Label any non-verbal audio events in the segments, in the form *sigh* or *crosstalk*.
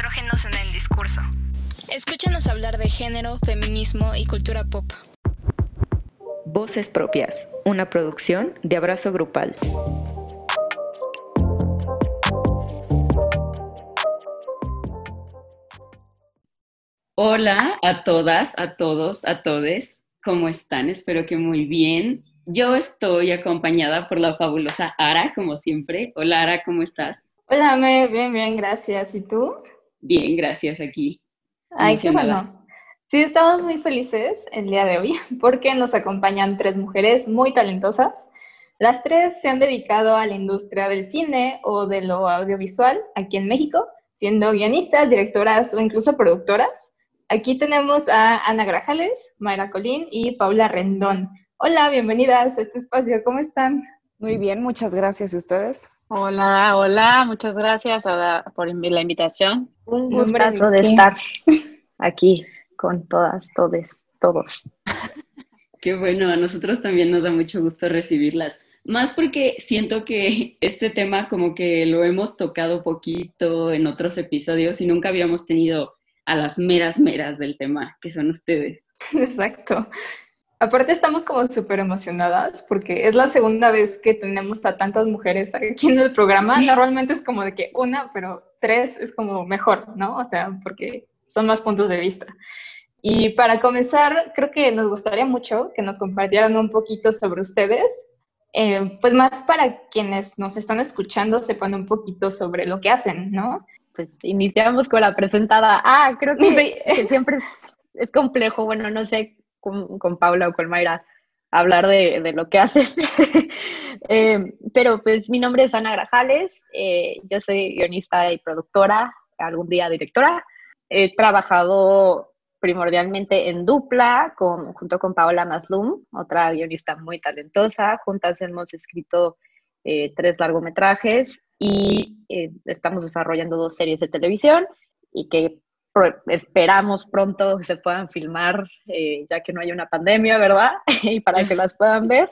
estrógenos en el discurso. Escúchanos hablar de género, feminismo y cultura pop. Voces Propias, una producción de Abrazo Grupal. Hola a todas, a todos, a todes. ¿Cómo están? Espero que muy bien. Yo estoy acompañada por la fabulosa Ara, como siempre. Hola Ara, ¿cómo estás? Hola, me, bien, bien, gracias. ¿Y tú? Bien, gracias aquí. Ay, qué bueno. Sí, estamos muy felices el día de hoy *laughs* porque nos acompañan tres mujeres muy talentosas. Las tres se han dedicado a la industria del cine o de lo audiovisual aquí en México, siendo guionistas, directoras o incluso productoras. Aquí tenemos a Ana Grajales, Mayra Colín y Paula Rendón. Hola, bienvenidas a este espacio. ¿Cómo están? Muy bien, muchas gracias. ¿Y ustedes? Hola, hola, muchas gracias por la invitación. Un gustazo de estar aquí con todas, todes, todos. *laughs* Qué bueno, a nosotros también nos da mucho gusto recibirlas. Más porque siento que este tema como que lo hemos tocado poquito en otros episodios y nunca habíamos tenido a las meras meras del tema, que son ustedes. *laughs* Exacto. Aparte estamos como súper emocionadas porque es la segunda vez que tenemos a tantas mujeres aquí en el programa. Normalmente es como de que una, pero tres es como mejor, ¿no? O sea, porque son más puntos de vista. Y para comenzar, creo que nos gustaría mucho que nos compartieran un poquito sobre ustedes, eh, pues más para quienes nos están escuchando sepan un poquito sobre lo que hacen, ¿no? Pues iniciamos con la presentada. Ah, creo que, siempre es, es complejo, bueno, no sé con, Paula o con Mayra hablar de, lo que haces. *laughs* Eh, pero pues mi nombre es Ana Grajales, eh, yo soy guionista y productora, algún día directora. He trabajado primordialmente en dupla con, junto con Paola Maslum, otra guionista muy talentosa. Juntas hemos escrito eh, tres largometrajes y estamos desarrollando dos series de televisión y que esperamos pronto que se puedan filmar, eh, ya que no hay una pandemia, ¿verdad? *laughs* y para que las puedan ver.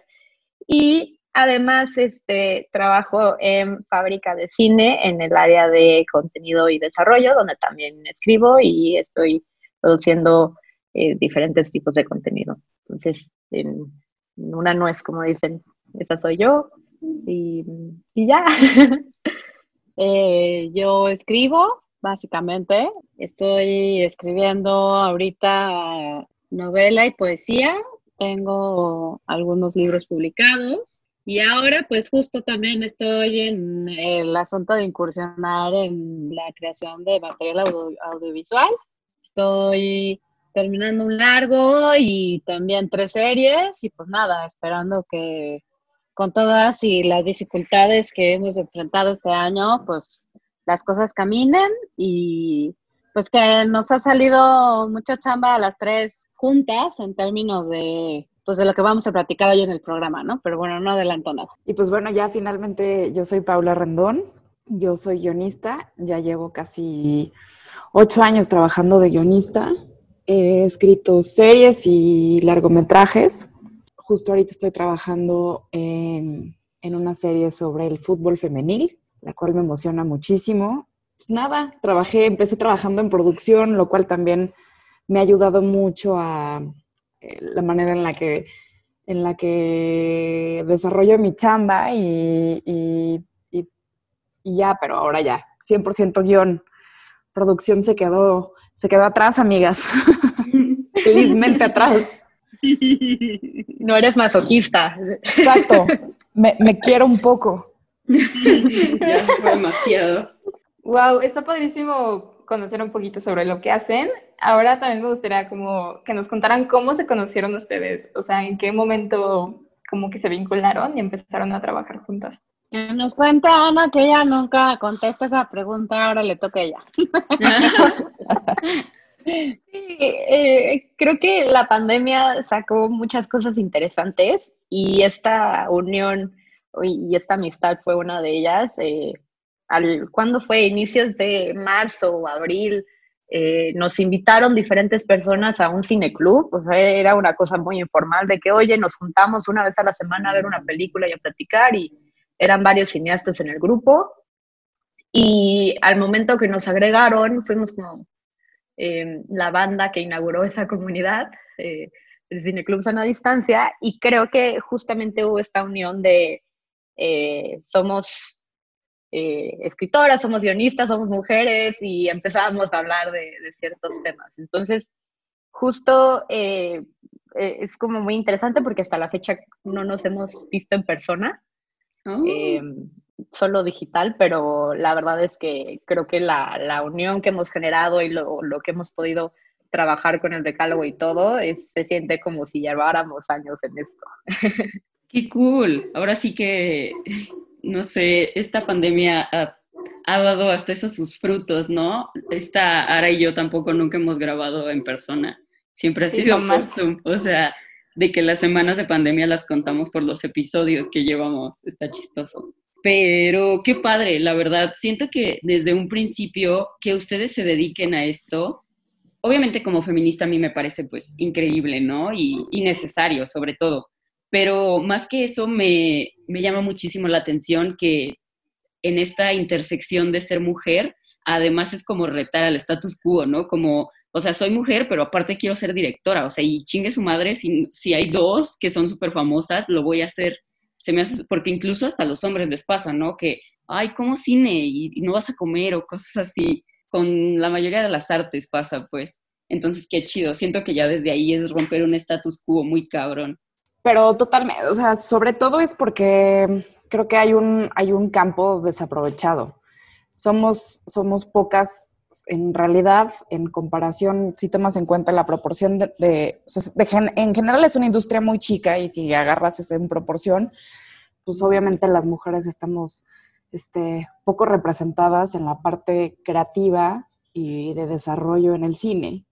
Y además, este, trabajo en fábrica de cine en el área de contenido y desarrollo, donde también escribo y estoy produciendo eh, diferentes tipos de contenido. Entonces, en, una no es como dicen, esa soy yo y, y ya. *laughs* Eh, yo escribo, básicamente. Estoy escribiendo ahorita novela y poesía. Tengo algunos libros publicados. Y ahora, pues justo también estoy en el asunto de incursionar en la creación de material audiovisual. Estoy terminando un largo y también tres series y pues nada, esperando que con todas y las dificultades que hemos enfrentado este año, pues las cosas caminen y pues que nos ha salido mucha chamba a las tres juntas en términos de pues de lo que vamos a platicar hoy en el programa, ¿no? Pero bueno, no adelanto nada. Y pues bueno, ya finalmente yo soy Paula Rendón, yo soy guionista, ya llevo casi ocho años trabajando de guionista, he escrito series y largometrajes, justo ahorita estoy trabajando en, en una serie sobre el fútbol femenil, la cual me emociona muchísimo. Pues nada, trabajé, empecé trabajando en producción, lo cual también me ha ayudado mucho a eh, la manera en la que en la que desarrollo mi chamba y, y, ya, pero ahora ya, 100% guion. Producción se quedó, se quedó atrás, amigas. *laughs* Felizmente atrás. *laughs* No eres masoquista. Exacto. Me, me quiero un poco. Demasiado. Wow, está padrísimo conocer un poquito sobre lo que hacen. Ahora también me gustaría como que nos contaran cómo se conocieron ustedes, o sea, en qué momento como que se vincularon y empezaron a trabajar juntas. Nos cuenta Ana que ella nunca contesta esa pregunta, ahora le toca a ella. *laughs* sí, eh, creo que la pandemia sacó muchas cosas interesantes y esta unión y esta amistad fue una de ellas. Eh, al, ¿Cuándo fue? Inicios de marzo o abril. Eh, nos invitaron diferentes personas a un cineclub, o sea, era una cosa muy informal de que, oye, nos juntamos una vez a la semana a ver una película y a platicar, y eran varios cineastas en el grupo. Y al momento que nos agregaron, fuimos como eh, la banda que inauguró esa comunidad, eh, el Cine Club Sana Distancia, y creo que justamente hubo esta unión de eh, somos escritoras, somos guionistas, somos mujeres, y empezábamos a hablar de, ciertos temas. Entonces, justo es como muy interesante porque hasta la fecha no nos hemos visto en persona. Oh solo digital, pero la verdad es que creo que la, la unión que hemos generado y lo, lo, que hemos podido trabajar con el decálogo y todo, es, se siente como si lleváramos años en esto. *laughs* Qué cool. Ahora sí que, no sé, esta pandemia ha, ha dado hasta esos sus frutos, ¿no? Esta Ara y yo tampoco nunca hemos grabado en persona. Siempre ha sido más Zoom. O sea, de que las semanas de pandemia las contamos por los episodios que llevamos. Está chistoso. Pero qué padre, la verdad. Siento que desde un principio que ustedes se dediquen a esto, obviamente como feminista a mí me parece pues increíble, ¿no? Y, necesario sobre todo. Pero más que eso me, me llama muchísimo la atención que en esta intersección de ser mujer, además es como retar al status quo, ¿no? Como, o sea, soy mujer, pero aparte quiero ser directora, o sea, y chingue su madre, si, si hay dos que son súper famosas, lo voy a hacer se me hace, porque incluso hasta los hombres les pasa, ¿no? Que, ay, ¿cómo cine? Y, no vas a comer o cosas así. Con la mayoría de las artes pasa, pues. Entonces, qué chido. Siento que ya desde ahí es romper un status quo muy cabrón. Pero totalmente, o sea, sobre todo es porque creo que hay un, hay un campo desaprovechado. Somos, somos pocas en realidad, en comparación, si tomas en cuenta la proporción de, en general es una industria muy chica y si agarras eso en proporción, pues obviamente las mujeres estamos este, poco representadas en la parte creativa y de desarrollo en el cine.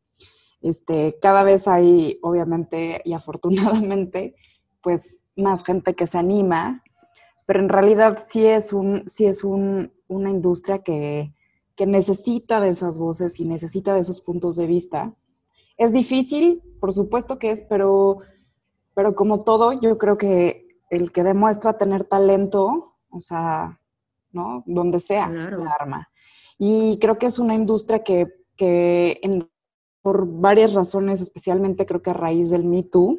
Este, cada vez hay, obviamente y afortunadamente, pues más gente que se anima, pero en realidad sí es, un, sí es un, una industria que, que necesita de esas voces y necesita de esos puntos de vista. Es difícil, por supuesto que es, pero, pero como todo, yo creo que el que demuestra tener talento, o sea, ¿no? Donde sea, la arma. Y creo que es una industria que, que por varias razones, especialmente creo que a raíz del Me Too,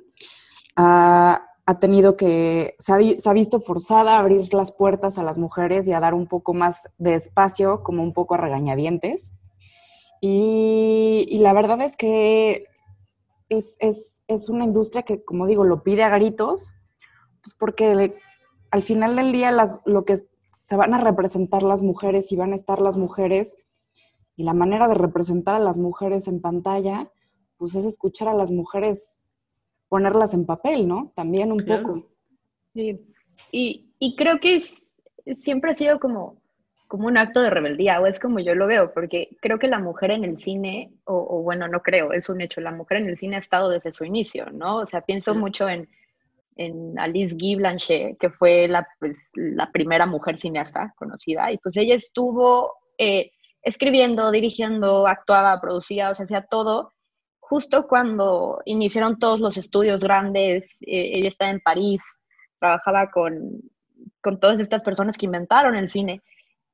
ha tenido que, se ha, visto forzada a abrir las puertas a las mujeres y a dar un poco más de espacio, como un poco a regañadientes. Y, la verdad es que es, una industria que, como digo, lo pide a gritos, pues porque al final del día las, lo que se van a representar las mujeres y van a estar las mujeres y la manera de representar a las mujeres en pantalla, pues es escuchar a las mujeres ponerlas en papel, ¿no? También un poco. Sí, y, y creo que siempre ha sido como, como un acto de rebeldía, o es como yo lo veo, porque creo que la mujer en el cine, o, bueno, no creo, es un hecho, la mujer en el cine ha estado desde su inicio, ¿no? O sea, pienso mucho en, en Alice Guy Blanchet, que fue la, pues, la primera mujer cineasta conocida, y pues ella estuvo eh, escribiendo, dirigiendo, actuaba, producía, o sea, hacía todo, justo cuando iniciaron todos los estudios grandes, eh, ella estaba en París, trabajaba con, con, todas estas personas que inventaron el cine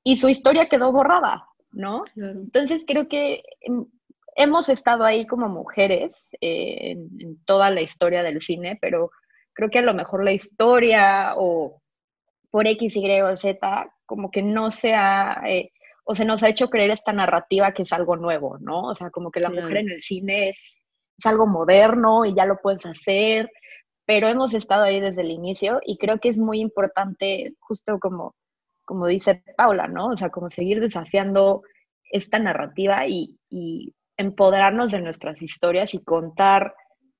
y su historia quedó borrada, ¿no? Entonces creo que hemos estado ahí como mujeres eh, en, toda la historia del cine, pero creo que a lo mejor la historia o por X, Y o Z como que no se ha... Eh, o se nos ha hecho creer esta narrativa que es algo nuevo, ¿no? O sea, como que la mujer en el cine es, algo moderno y ya lo puedes hacer, pero hemos estado ahí desde el inicio y creo que es muy importante, justo como, como dice Paula, ¿no? O sea, como seguir desafiando esta narrativa y, y empoderarnos de nuestras historias y contar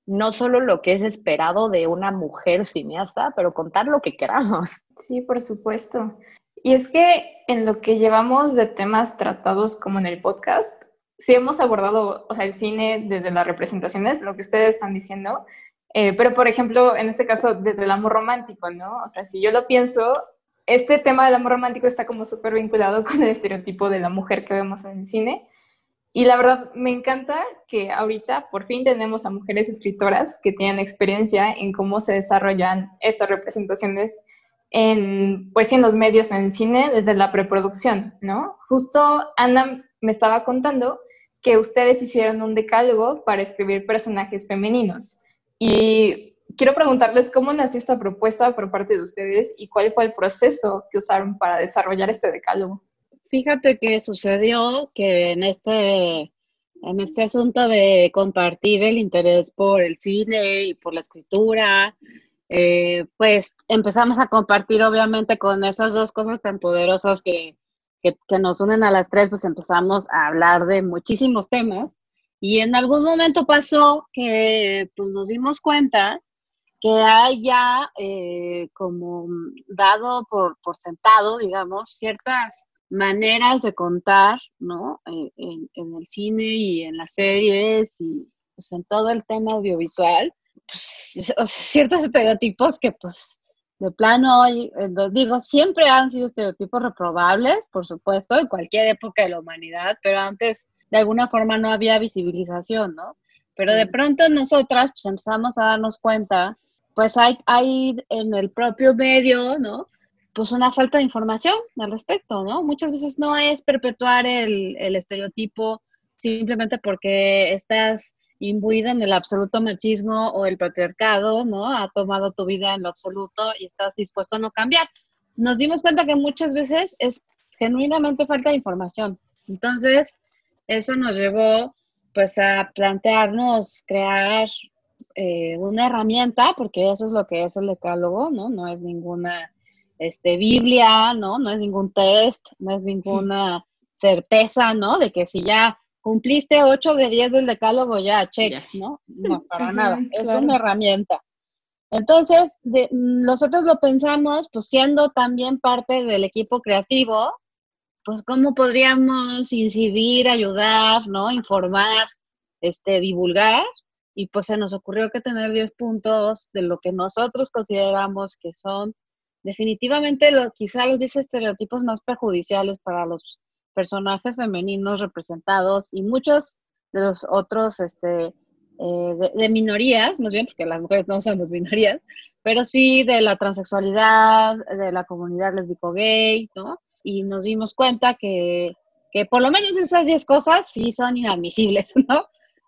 no solo lo que es esperado de una mujer cineasta, pero contar lo que queramos. Sí, por supuesto. Y es que en lo que llevamos de temas tratados como en el podcast, sí hemos abordado, o sea, el cine desde las representaciones, lo que ustedes están diciendo, eh, pero por ejemplo, en este caso, desde el amor romántico, ¿no? O sea, si yo lo pienso, este tema del amor romántico está como súper vinculado *laughs* con el estereotipo de la mujer que vemos en el cine. Y la verdad, me encanta que ahorita por fin tenemos a mujeres escritoras que tienen experiencia en cómo se desarrollan estas representaciones en, pues, en los medios, en cine, desde la preproducción, ¿no? Justo Ana me estaba contando que ustedes hicieron un decálogo para escribir personajes femeninos. Y quiero preguntarles cómo nació esta propuesta por parte de ustedes y cuál fue el proceso que usaron para desarrollar este decálogo. Fíjate que sucedió que en este, en este asunto de compartir el interés por el cine y por la escritura, eh, pues empezamos a compartir obviamente con esas dos cosas tan poderosas que que, nos unen a las tres, pues empezamos a hablar de muchísimos temas. Y en algún momento pasó que pues nos dimos cuenta que hay ya eh, como dado por, por, sentado, digamos, ciertas maneras de contar, ¿no? Eh, en, el cine y en las series y pues en todo el tema audiovisual, pues, *laughs* ciertos estereotipos que pues de plano, eh, digo, siempre han sido estereotipos reprobables, por supuesto, en cualquier época de la humanidad, pero antes de alguna forma no había visibilización, ¿no? Pero de pronto nosotras pues empezamos a darnos cuenta, pues hay, hay en el propio medio, ¿no? Pues una falta de información al respecto, ¿no? Muchas veces no es perpetuar el, el estereotipo simplemente porque estás imbuida en el absoluto machismo o el patriarcado, ¿no? Ha tomado tu vida en lo absoluto y estás dispuesto a no cambiar. Nos dimos cuenta que muchas veces es genuinamente falta de información. Entonces, eso nos llevó pues a plantearnos crear eh, una herramienta, porque eso es lo que es el decálogo, ¿no? No es ninguna este, Biblia, ¿no? No es ningún test, no es ninguna certeza, ¿no? De que si ya cumpliste 8 de 10 del decálogo, ya, check, ¿no? No, para nada, es una herramienta. Entonces, nosotros lo pensamos, pues siendo también parte del equipo creativo, pues cómo podríamos incidir, ayudar, ¿no? Informar, este, divulgar, y pues se nos ocurrió que tener 10 puntos de lo que nosotros consideramos que son definitivamente lo, quizá los 10 estereotipos más perjudiciales para los personajes femeninos representados y muchos de los otros este, eh, de, minorías, más bien, porque las mujeres no somos minorías, pero sí de la transexualidad, de la comunidad lesbico-gay, ¿no? Y nos dimos cuenta que, que por lo menos esas 10 cosas sí son inadmisibles, *laughs* ¿no?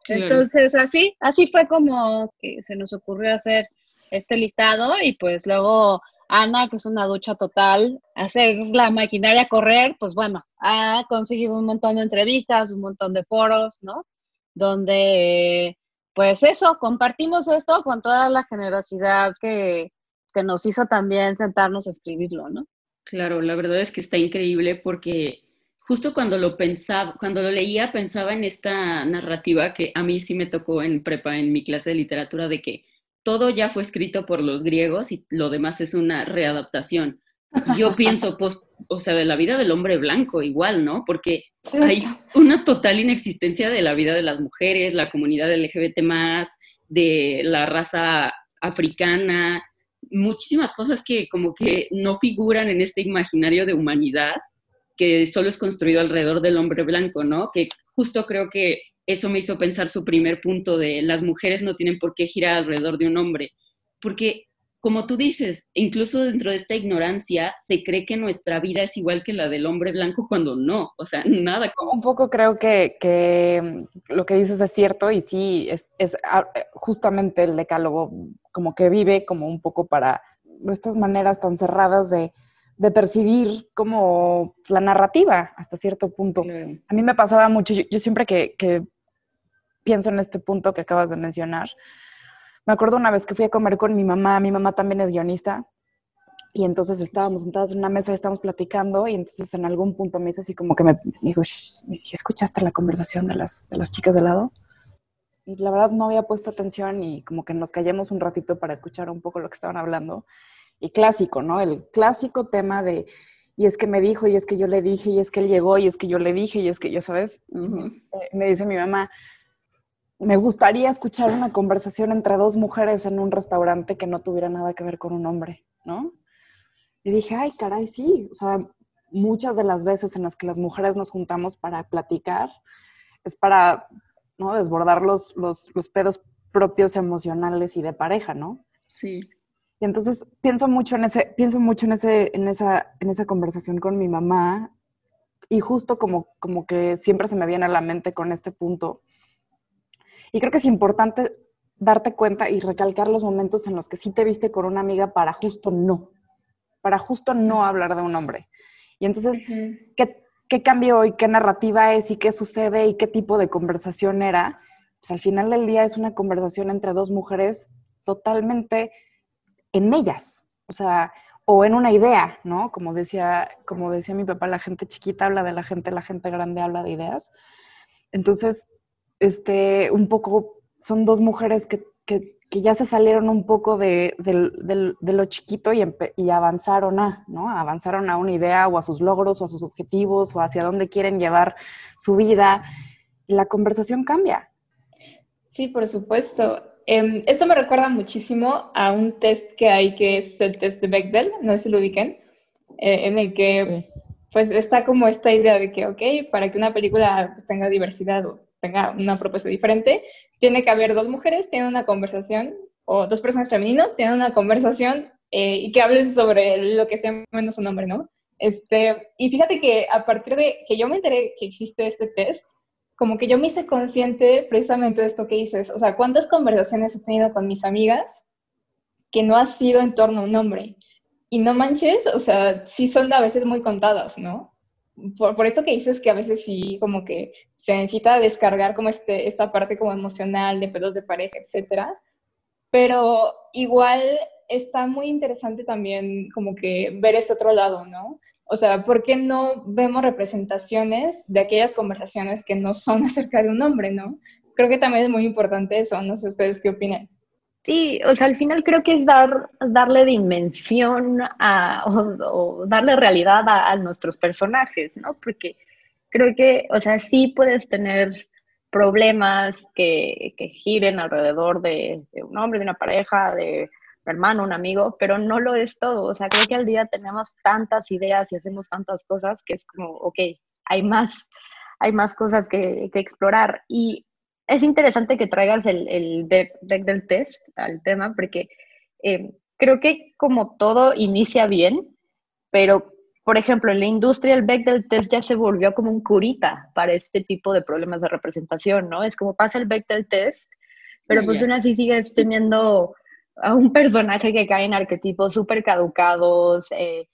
Entonces, así, así fue como que se nos ocurrió hacer este listado y pues luego Ana, que es una ducha total, hacer la maquinaria correr, pues bueno, ha conseguido un montón de entrevistas, un montón de foros, ¿no? Donde, pues eso, compartimos esto con toda la generosidad que, que nos hizo también sentarnos a escribirlo, ¿no? Claro, la verdad es que está increíble porque justo cuando lo pensaba, cuando lo leía, pensaba en esta narrativa que a mí sí me tocó en prepa, en mi clase de literatura, de que todo ya fue escrito por los griegos y lo demás es una readaptación. Yo pienso, *laughs* pues, o sea, de la vida del hombre blanco igual, ¿no? Porque hay una total inexistencia de la vida de las mujeres, la comunidad LGBT más, de la raza africana, muchísimas cosas que como que no figuran en este imaginario de humanidad que solo es construido alrededor del hombre blanco, ¿no? Que justo creo que eso me hizo pensar su primer punto de las mujeres no tienen por qué girar alrededor de un hombre, porque como tú dices, incluso dentro de esta ignorancia se cree que nuestra vida es igual que la del hombre blanco cuando no, o sea, *laughs* nada. Un poco creo que, mm, lo que dices es cierto y sí, es, es, ah, justamente el decálogo como que vive como un poco para estas maneras tan cerradas de, de percibir como la narrativa hasta cierto punto. A mí me pasaba mucho, yo, siempre que, que, pienso en este punto que acabas de mencionar. Me acuerdo una vez que fui a comer con mi mamá, mi mamá también es guionista, y entonces estábamos sentadas en una mesa y estábamos platicando, y entonces en algún punto me hizo así como que me, dijo, ¿escuchaste la conversación de las, de las chicas de lado? Y la verdad no había puesto atención y como que nos callamos un ratito para escuchar un poco lo que estaban hablando. Y clásico, ¿no? El clásico tema de, y es que me dijo, y es que yo le dije, y es que él llegó, y es que yo le dije, y es que, ya sabes, eh, me dice mi mamá, me gustaría escuchar una conversación entre dos mujeres en un restaurante que no tuviera nada que ver con un hombre, ¿no? Y dije, ay, caray, sí. O sea, muchas de las veces en las que las mujeres nos juntamos para platicar es para, ¿no? Desbordar los, los, los pedos propios emocionales y de pareja, ¿no? Sí. Y entonces pienso mucho en ese, pienso mucho en ese, en esa, en esa conversación con mi mamá, y justo como, como que siempre se me viene a la mente con este punto. Y creo que es importante darte cuenta y recalcar los momentos en los que sí te viste con una amiga para justo no, para justo no hablar de un hombre. Y entonces, ¿qué, ¿qué cambio y qué narrativa es y qué sucede y qué tipo de conversación era? Pues al final del día es una conversación entre dos mujeres totalmente en ellas. O sea, o en una idea, ¿no? Como decía, como decía mi papá, la gente chiquita habla de la gente, la gente grande habla de ideas. Entonces, este, un poco, son dos mujeres que, ya se salieron un poco de, lo chiquito y, y, avanzaron a, ¿no? Avanzaron a una idea o a sus logros o a sus objetivos o hacia dónde quieren llevar su vida. la conversación cambia. Sí, por supuesto. Em, esto me recuerda muchísimo a un test que hay que es el test de Bechdel, no sé si lo ubiquen, eh, en el que pues está como esta idea de que, ok, para que una película pues, tenga diversidad o tenga una propuesta diferente, tiene que haber dos mujeres, tienen una conversación, o dos personas femeninos, tienen una conversación eh, y que hablen sobre lo que sea menos un hombre, ¿no? Este, y fíjate que a partir de que yo me enteré que existe este test, como que yo me hice consciente precisamente de esto que dices, o sea, cuántas conversaciones he tenido con mis amigas que no ha sido en torno a un hombre. Y no manches, o sea, sí son a veces muy contadas, ¿no? Por, por esto que dices que a veces sí como que se necesita descargar como este, esta parte como emocional de pedos de pareja, etcétera. Pero igual está muy interesante también como que ver ese otro lado, ¿no? O sea, ¿por qué no vemos representaciones de aquellas conversaciones que no son *laughs* acerca de un hombre, no? Creo que también es muy importante eso, no sé ustedes qué opinan. Sí, o sea, al final creo que es dar, darle dimensión a, o, darle realidad a, nuestros personajes, ¿no? Porque creo que, o sea, sí puedes tener problemas que, que giren alrededor de, de, un hombre, de una pareja, de hermano, un amigo, pero no lo es todo. O sea, creo que al día tenemos tantas ideas y hacemos tantas cosas que es como, ok, hay más, hay más cosas que, que explorar. Y es interesante que traigas el, el deck del test al tema, porque eh, creo que como todo inicia bien, pero por ejemplo, en la industria el Bechdel test ya se volvió como un curita para este tipo de problemas de representación, ¿no? Es como pasa el Bechdel test, pero pues aún así sigues teniendo a un personaje que cae en arquetipos súper caducados, eh,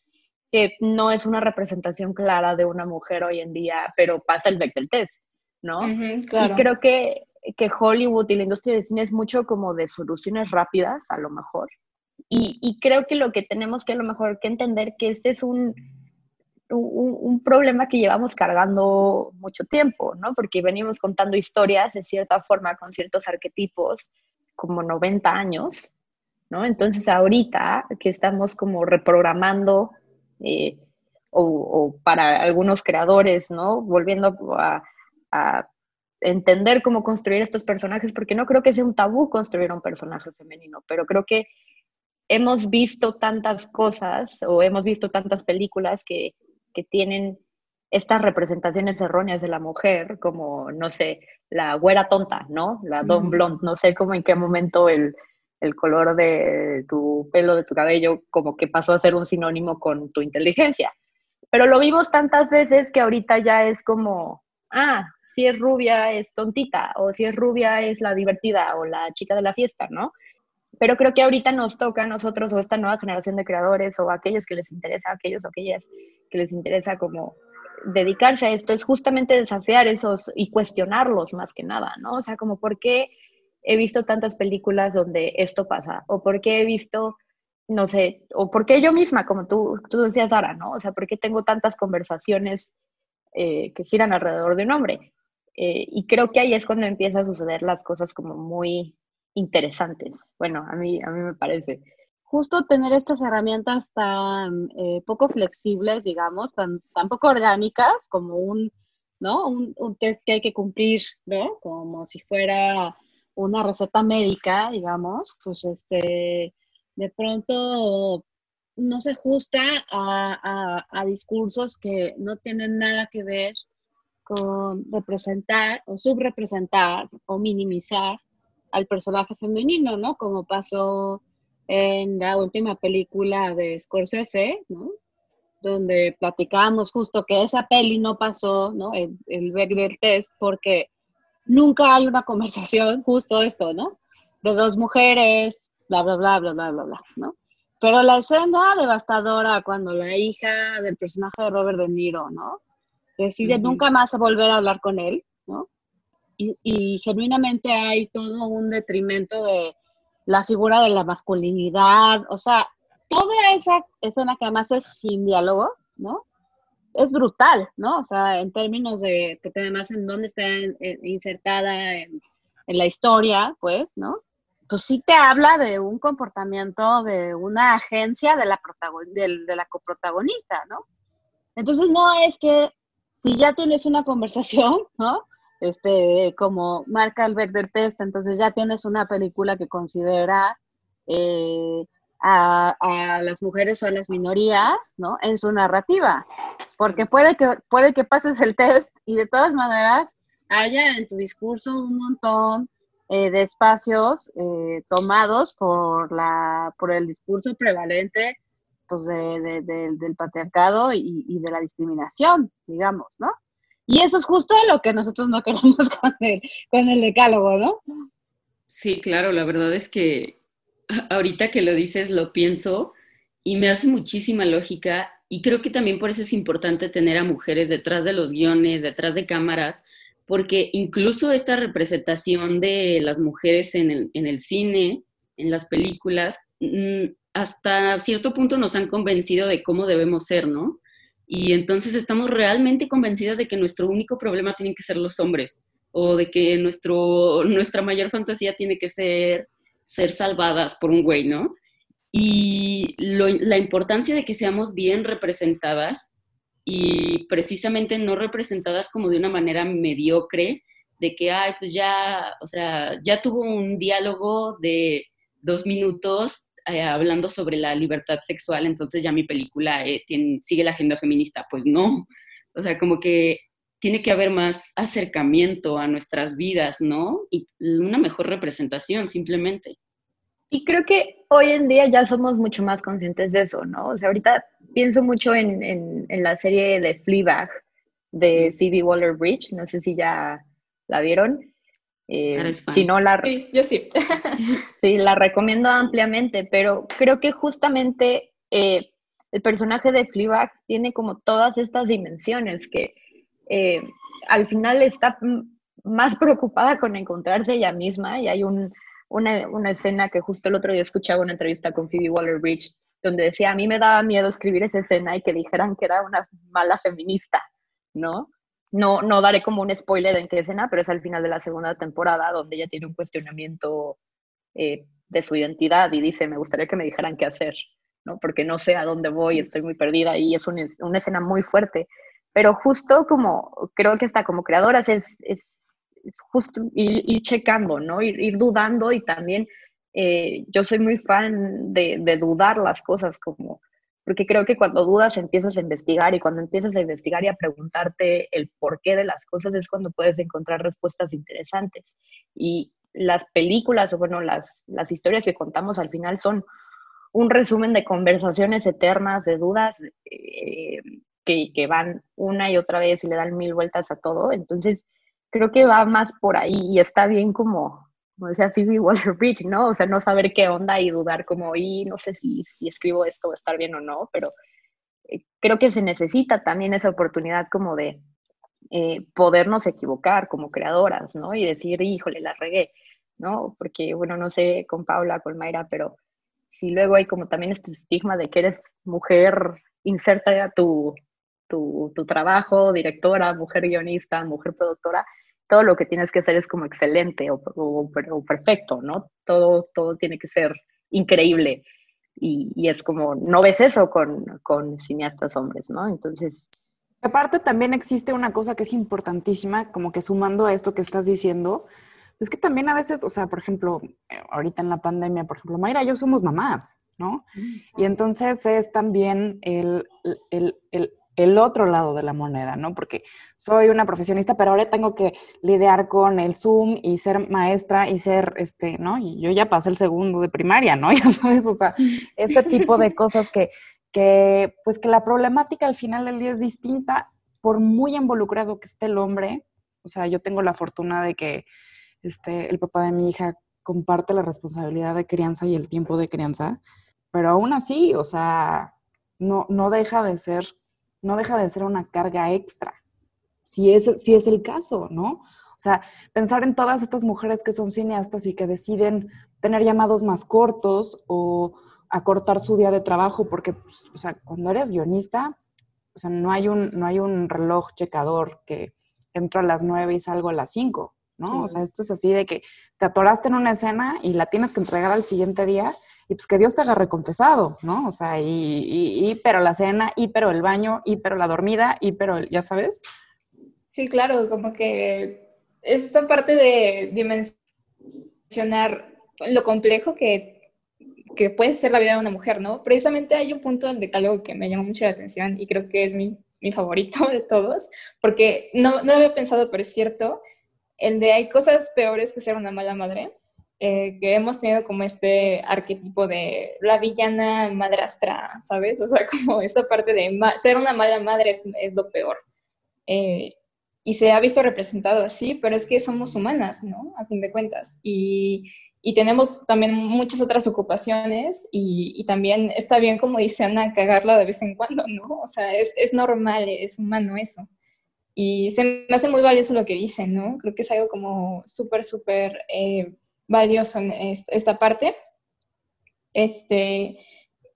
que no es una representación clara de una mujer hoy en día, pero pasa el Bechdel test, ¿no? claro. Y creo que, que Hollywood y la industria del cine es mucho como de soluciones rápidas, a lo mejor. Y, y, creo que lo que tenemos que a lo mejor que entender que este es un, un, un, problema que llevamos cargando mucho tiempo, ¿no? Porque venimos contando historias de cierta forma con ciertos arquetipos como 90 años entonces ahorita que estamos como reprogramando, eh, o, para algunos creadores, ¿no? Volviendo a, entender cómo construir estos personajes, porque no creo que sea un tabú construir un personaje femenino, pero creo que hemos visto tantas cosas o hemos visto tantas películas que, que tienen estas representaciones erróneas de la mujer, como, no sé, la güera tonta, ¿no? La don blonde, no sé cómo en qué momento el, el color de tu pelo, de tu cabello, como que pasó a ser un sinónimo con tu inteligencia. Pero lo vimos tantas veces que ahorita ya es como, ah, si es rubia es tontita, o si es rubia es la divertida o la chica de la fiesta, ¿no? Pero creo que ahorita nos toca a nosotros o esta nueva generación de creadores o aquellos que les interesa, aquellos o aquellas que les interesa como dedicarse a esto, es justamente desafiar esos y cuestionarlos más que nada, ¿no? O sea, como por qué he visto tantas películas donde esto pasa, o porque he visto, no sé, o porque yo misma, como tú, tú decías, Sara, ¿no? O sea, porque tengo tantas conversaciones eh, que giran alrededor de un hombre. Eh, y creo que ahí es cuando empiezan a suceder las cosas como muy interesantes. Bueno, a mí, a mí me parece. Justo tener estas herramientas tan eh, poco flexibles, digamos, tan, tan poco orgánicas como un, ¿no? Un, un test que hay que cumplir, ¿no? Como si fuera una receta médica, digamos, pues este, de pronto no se ajusta a, discursos que no tienen nada que ver con representar o subrepresentar o minimizar al personaje femenino, ¿no? Como pasó en la última película de Scorsese, ¿no? Donde platicábamos justo que esa peli no pasó, ¿no? El, el Bechdel test, porque nunca hay una conversación, *laughs* justo esto, ¿no? De dos mujeres, bla, bla, bla, bla, bla, bla, bla, ¿no? Pero la escena devastadora cuando la hija del personaje de Robert De Niro, ¿no? Decide nunca más volver a hablar con él, ¿no? Y, y, genuinamente hay todo un detrimento de la figura de la masculinidad, o sea, toda esa escena que además es sin diálogo, ¿no? Es brutal, ¿no? O sea, en términos de, que además en dónde está insertada en, en la historia, pues, ¿no? Pues sí te habla de un comportamiento de una agencia de la, de, de la coprotagonista, ¿no? Entonces no es que si ya tienes una conversación, *laughs* ¿no? este, como marca el del Test, entonces ya tienes una película que considera eh, a, las mujeres o a las minorías, ¿no? En su narrativa, porque puede que, puede que pases el test y de todas maneras haya en tu discurso un montón eh, de espacios eh, tomados por, la, por el discurso prevalente pues del patriarcado y, de la discriminación, digamos, ¿no? Y eso es justo lo que nosotros no *laughs* queremos con el, con el decálogo, ¿no? Sí, claro, la verdad es que ahorita que lo dices lo pienso y me hace muchísima lógica y creo que también por eso es importante tener a mujeres detrás de los guiones, detrás de cámaras, porque incluso esta representación de las mujeres en el, en el cine, en las películas, mm, hasta cierto punto nos han convencido de cómo debemos ser, ¿no? Y entonces estamos realmente convencidas de que nuestro único problema tienen que ser los hombres o de que nuestro, nuestra mayor fantasía tiene que ser ser salvadas por un güey, ¿no? Y la importancia de que seamos bien representadas y precisamente no representadas como de una manera mediocre, de que, ay, pues ya, o sea, ya tuvo un diálogo de dos minutos eh, hablando sobre la libertad sexual, entonces ya mi película eh, sigue la agenda feminista. Pues no, o sea, como que tiene que haber más acercamiento a nuestras vidas, ¿no? Y una mejor representación, simplemente. Y creo que hoy en día ya somos mucho más conscientes de eso, ¿no? O sea, ahorita pienso mucho en, en, en la serie de Fleabag de Phoebe Waller-Bridge, no sé si ya la vieron. Eh, si no la... Sí, yo sí. *laughs* sí, la recomiendo ampliamente, pero creo que justamente eh, el personaje de Fleabag tiene como todas estas dimensiones que eh, al final está más preocupada con encontrarse ella misma y hay un, una, una, escena que justo el otro día escuchaba una entrevista con Phoebe Waller-Bridge donde decía, a mí me daba miedo escribir esa escena y que dijeran que era una mala feminista, ¿no? No, no daré como un spoiler en qué escena, pero es al final de la segunda temporada donde ella tiene un cuestionamiento eh, de su identidad y dice, me gustaría que me dijeran qué hacer, ¿no? Porque no sé a dónde voy, estoy muy perdida y es una, una escena muy fuerte. Pero justo como, creo que está como creadoras es, es, justo ir, checando, ¿no? Ir, ir, dudando y también eh, yo soy muy fan de, de dudar las cosas como porque creo que cuando dudas empiezas a investigar y cuando empiezas a investigar y a preguntarte el porqué de las cosas es cuando puedes encontrar respuestas interesantes. Y las películas o bueno, las, las historias que contamos al final son un resumen de conversaciones eternas, de dudas eh, que, que van una y otra vez y le dan mil vueltas a todo. Entonces, creo que va más por ahí y está bien como como decía Phoebe Waller-Bridge, ¿no? O sea, no saber qué onda y dudar como, y no sé si, si escribo esto va a estar bien o no, pero eh, creo que se necesita también esa oportunidad como de eh, podernos equivocar como creadoras, ¿no? Y decir, híjole, la regué, ¿no? Porque, bueno, no sé con Paula, con Mayra, pero si luego hay como también este estigma de que eres mujer, inserta tu, tu, tu trabajo, directora, mujer guionista, mujer productora, todo lo que tienes que hacer es como excelente o, perfecto, ¿no? Todo, todo tiene que ser increíble. Y, es como, no ves eso con, con cineastas hombres, ¿no? Entonces... Aparte también existe una cosa que es importantísima, como que sumando a esto que estás diciendo, es que también a veces, o sea, por ejemplo, eh, ahorita en la pandemia, por ejemplo, Mayra y yo somos mamás, ¿no? Y entonces es también el, el, el el otro lado de la moneda, ¿no? Porque soy una profesionista, pero ahora tengo que lidiar con el Zoom y ser maestra y ser, este, ¿no? Y yo ya pasé el segundo de primaria, ¿no? *laughs* Ya sabes, o sea, ese tipo de cosas que, que, pues que la problemática al final del día es distinta por muy involucrado que esté el hombre. O sea, yo tengo la fortuna de que este, el papá de mi hija comparte la responsabilidad de crianza y el tiempo de crianza, pero aún así, o sea, no, no deja de ser no deja de ser una carga extra, si es, si es el caso, ¿no? O sea, pensar en todas estas mujeres que son cineastas y que deciden tener llamados más cortos o acortar su día de trabajo, porque, pues, o sea, cuando eres guionista, o sea, no hay un, no hay un reloj checador que entro a las nueve y salgo a las cinco, ¿no? O sea, esto es así de que te atoraste en una escena y la tienes que entregar al siguiente día y pues que Dios te haga confesado, ¿no? O sea, y, y, pero la cena, y pero el baño, y pero la dormida, y pero, ya sabes. Sí, claro, como que es esta parte de dimensionar lo complejo que, que puede ser la vida de una mujer, ¿no? Precisamente hay un punto en decálogo que me llama mucho la atención y creo que es mi, mi favorito de todos, porque no, no lo había pensado, pero es cierto, el de hay cosas peores que ser una mala madre. Eh, que hemos tenido como este arquetipo de la villana madrastra, ¿sabes? O sea, *laughs* como esta parte de ser una mala madre es, es lo peor. Eh, y se ha visto representado así, pero es que somos humanas, ¿no? A fin de cuentas. Y, y tenemos también muchas otras ocupaciones y, y, también está bien, como dice Ana, cagarla de vez en cuando, ¿no? O sea, es, es normal, es humano eso. Y se me hace muy valioso lo que dicen, ¿no? Creo que es algo como súper, súper eh, valioso en esta parte. Este,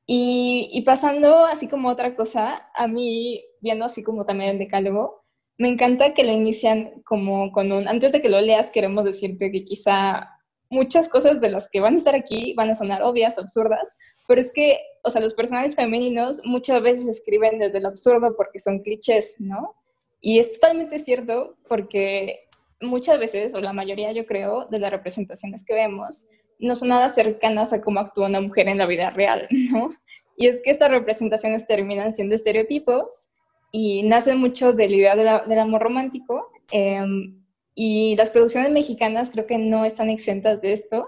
y, pasando así como otra cosa, a mí, viendo así como también el decálogo, me encanta que lo inician como con un, antes de que lo leas, queremos decirte que quizá muchas cosas de las que van a estar aquí van a sonar obvias, absurdas, pero es que, o sea, los personajes femeninos muchas veces escriben desde el absurdo porque son clichés, ¿no? Y es totalmente cierto porque muchas veces, o la mayoría yo creo, de las representaciones que vemos, no son nada cercanas a cómo actúa una mujer en la vida real, *laughs* ¿no? Y es que estas representaciones terminan siendo estereotipos y nacen mucho de la idea del amor romántico. Em, y las producciones mexicanas creo que no están exentas de esto.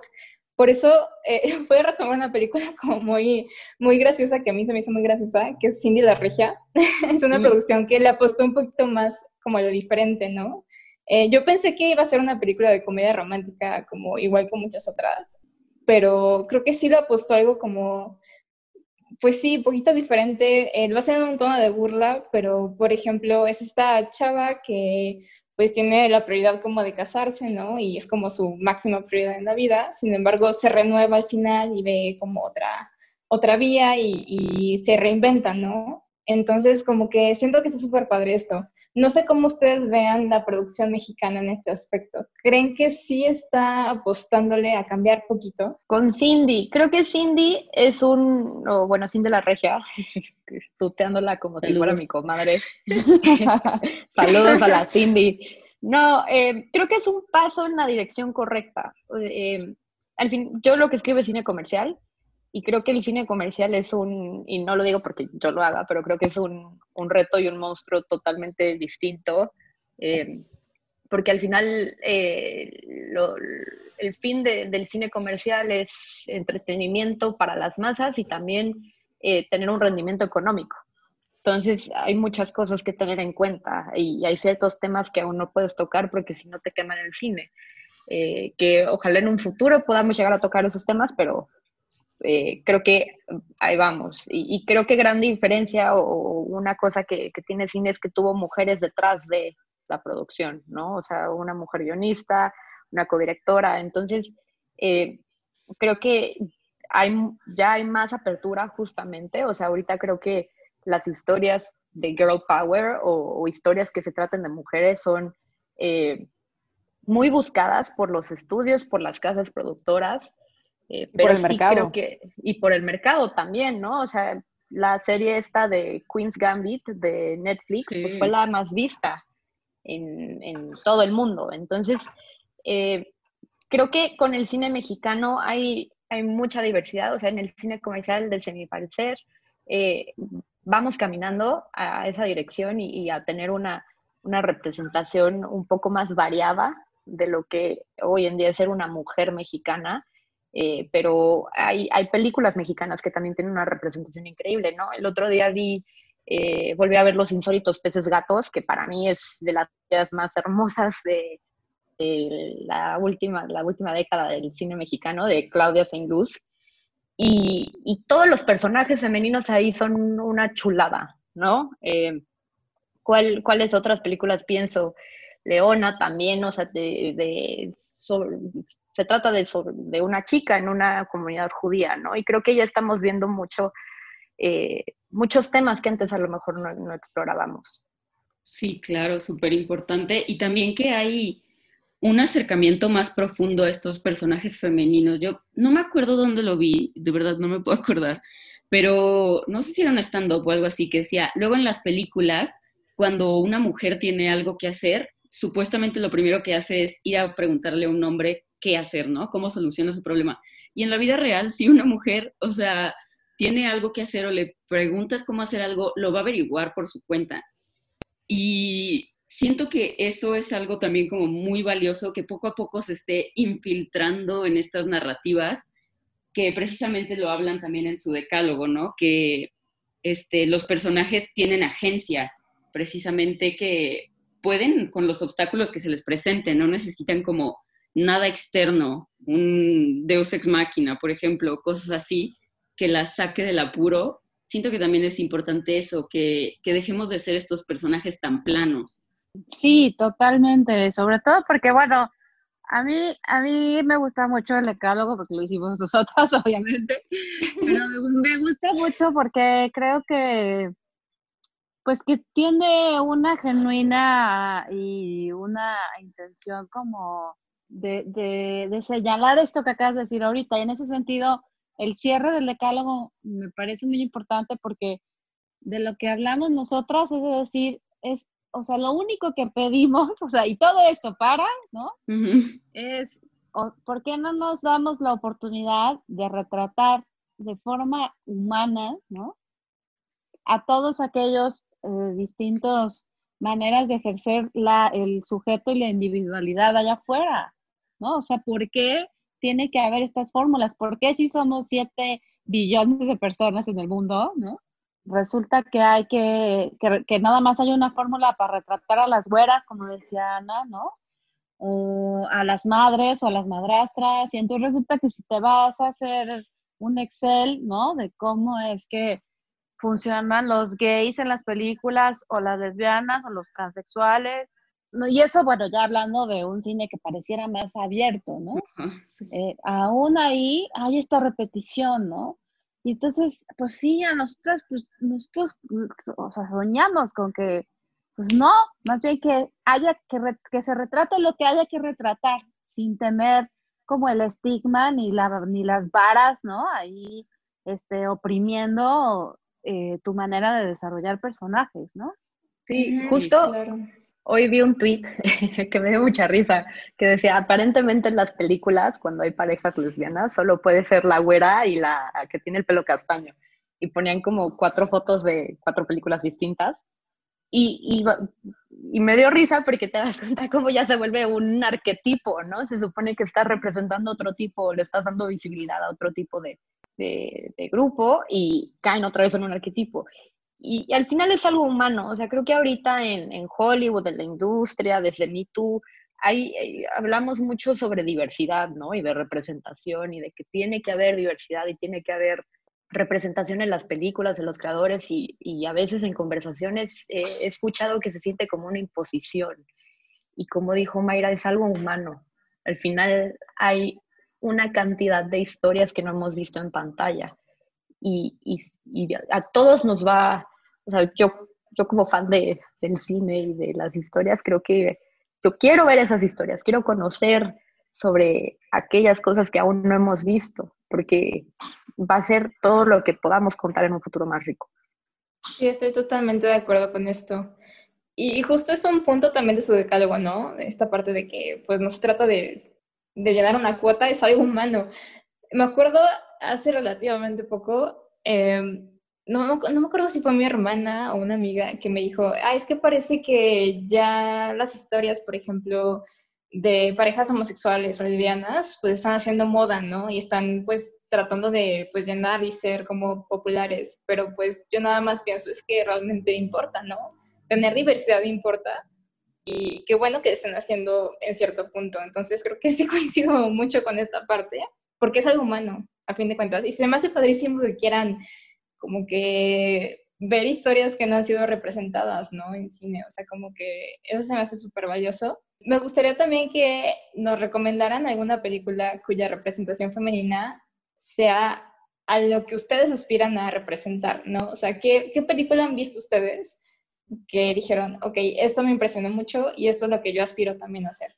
Por eso eh, *laughs* voy a retomar una película *laughs* como muy, muy graciosa, que a mí se me hizo muy graciosa, que es Cindy la Regia. es una producción que le apostó un poquito más como a lo diferente, ¿no? Eh, yo pensé que iba a ser una película de comedia romántica, como igual que muchas otras, pero creo que sí lo apostó algo como, pues sí, un poquito diferente. Eh, lo hace en un tono de burla, pero por ejemplo, es esta chava que pues tiene la prioridad como de casarse, ¿no? Y es como su máxima prioridad en la vida. Sin embargo, se renueva al final y ve como otra, otra vía y, y se reinventa, ¿no? Entonces, como que siento que está súper padre esto. No sé cómo ustedes vean la producción mexicana en este aspecto. ¿Creen que sí está apostándole a cambiar poquito? Con Cindy, creo que Cindy es un, bueno, Cindy la regia, *laughs* tuteándola como si fuera mi comadre. *laughs* Saludos a la Cindy. No, eh, creo que es un paso en la dirección correcta. Eh, al fin, yo lo que escribo es cine comercial y creo que el cine comercial es un, y no lo digo porque yo lo haga, pero creo que es un, un reto y un monstruo totalmente distinto, eh, porque al final eh, el fin del cine comercial es entretenimiento para las masas y también eh, tener un rendimiento económico. Entonces hay muchas cosas que tener en cuenta y hay ciertos temas que aún no puedes tocar porque si no te queman el cine. que ojalá en un futuro podamos llegar a tocar esos temas, pero eh, creo que ahí vamos. Y, creo que gran diferencia o, una cosa que, tiene cine es que tuvo mujeres detrás de la producción, ¿no? O sea, una mujer guionista, una codirectora. Entonces, eh, creo que hay, ya hay más apertura justamente. O sea, ahorita creo que las historias de girl power o, historias que se traten de mujeres son eh, muy buscadas por los estudios, por las casas productoras. Eh, por el mercado. Creo que, y por el mercado también, ¿no? O sea, la serie esta de Queen's Gambit de Netflix pues, fue la más vista en, en todo el mundo. Entonces, eh, creo que con el cine mexicano hay, hay mucha diversidad, o sea, en el cine comercial, desde mi parecer, eh, vamos caminando a esa dirección y, a tener una, una, representación un poco más variada de lo que hoy en día es ser una mujer mexicana. Eh, pero hay, hay, películas mexicanas que también tienen una representación increíble, ¿no? El otro día vi, eh, volví a ver Los Insólitos Peces Gatos, que para mí es de las más hermosas de, la, última, la última década del cine mexicano, de Claudia Saint-Luz. Y, todos los personajes femeninos ahí son una chulada, ¿no? Eh, ¿Cuáles otras películas pienso? Leona también, o sea, de, se trata de, una chica en una comunidad judía, ¿no? Y creo que ya estamos viendo mucho, eh, muchos temas que antes a lo mejor no, no explorábamos. Sí, claro, súper importante. Y también que hay un acercamiento más profundo a estos personajes femeninos. Yo no me acuerdo dónde lo vi, de verdad no me puedo acordar, pero no sé si era un stand-up o algo así que decía, luego en las películas, cuando una mujer tiene algo que hacer, supuestamente lo primero que hace es ir a preguntarle a un hombre qué hacer, ¿no? ¿Cómo soluciona su problema? Y en la vida real, si una mujer, o sea, tiene algo que hacer o le preguntas cómo hacer algo, lo va a averiguar por su cuenta. Y siento que eso es algo también como muy valioso, que poco a poco se esté infiltrando en estas narrativas, que precisamente lo hablan también en su decálogo, ¿no? Que este, los personajes tienen agencia, precisamente que pueden con los obstáculos que se les presenten, no necesitan como nada externo, un deus ex máquina, por ejemplo, cosas así, que las saque del apuro. Siento que también es importante eso, que, que dejemos de ser estos personajes tan planos. Sí, totalmente, sobre todo porque, bueno, a mí, a mí me gusta mucho el decálogo porque lo hicimos nosotros, *laughs* obviamente, pero me, gusta mucho porque creo que, pues que tiene una genuina y una intención como de, de, de señalar esto que acabas de decir ahorita. Y en ese sentido, el cierre del decálogo me parece muy importante porque de lo que hablamos nosotras es decir, es o sea, lo único que pedimos, *laughs* o sea, y todo esto para, ¿no? Es, ¿por qué no nos damos la oportunidad de retratar de forma humana, ¿no? A todos aquellos eh, distintos maneras de ejercer la, el sujeto y la individualidad allá afuera, ¿no? O sea, ¿por qué tiene que haber estas fórmulas? ¿Por qué si somos siete billones de personas en el mundo, ¿no? resulta que hay que, que, nada más hay una fórmula para retratar a las güeras, como decía Ana, ¿no? A las madres o a las madrastras, y entonces resulta que si te vas a hacer un Excel, ¿no? De cómo es que funcionan los gays en las películas, o las lesbianas, o los transexuales, ¿no? y eso, bueno, ya hablando de un cine que pareciera más abierto, ¿no? Eh, aún ahí hay esta repetición, ¿no? Y entonces, pues sí, a nosotras, pues nosotros, o sea, soñamos con que, pues no, más bien que haya que, que se retrate lo que haya que retratar, sin temer como el estigma ni, la, ni las varas, ¿no? Ahí, este, oprimiendo eh, tu manera de desarrollar personajes, ¿no? Sí, justo, Hoy vi un tweet *laughs* que me dio mucha risa, que decía, aparentemente en las películas, cuando hay parejas lesbianas, solo puede ser la güera y la que tiene el pelo castaño. Y ponían como cuatro fotos de cuatro películas distintas. Y, y, me dio risa porque te das cuenta cómo ya se vuelve un arquetipo, ¿no? Se supone que estás representando otro tipo, le estás dando visibilidad a otro tipo de, de, de grupo y caen otra vez en un arquetipo y, al final es algo humano. O sea, creo que ahorita en, en Hollywood, en la industria, desde Me Too, hay, eh, hablamos mucho sobre diversidad, ¿no? Y de representación y de que tiene que haber diversidad y tiene que haber representación en las películas de los creadores y, y a veces en conversaciones he escuchado que se siente como una imposición. Y como dijo Mayra, es algo humano. Al final hay una cantidad de historias que no hemos visto en pantalla y, y, a todos nos va, o sea, yo, yo como fan de, del cine y de las historias, creo que yo quiero ver esas historias, quiero conocer sobre aquellas cosas que aún no hemos visto, porque va a ser todo lo que podamos contar en un futuro más rico. Sí, estoy totalmente de acuerdo con esto. Y justo es un punto también de su decálogo, ¿no? Esta parte de que pues no se trata de, de llenar una cuota, es algo humano. Me acuerdo hace relativamente poco, em, no, no, me acuerdo si fue mi hermana o una amiga que me dijo, ah, es que parece que ya las historias, por ejemplo, de parejas homosexuales o lesbianas, pues están haciendo moda, ¿no? Y están pues tratando de pues llenar y ser como populares, pero pues yo nada más pienso es que realmente importa, ¿no? Tener diversidad importa y qué bueno que estén haciendo en cierto punto. Entonces creo que sí coincido mucho con esta parte, porque es algo humano, a fin de cuentas. Y se me hace padrísimo que quieran como que ver historias que no han sido representadas, ¿no? En cine, o sea, como que eso se me hace súper valioso. Me gustaría también que nos recomendaran alguna película cuya representación femenina sea a lo que ustedes aspiran a representar, ¿no? O sea, ¿qué, qué película han visto ustedes que dijeron, ok, esto me impresionó mucho y esto es lo que yo aspiro también a hacer?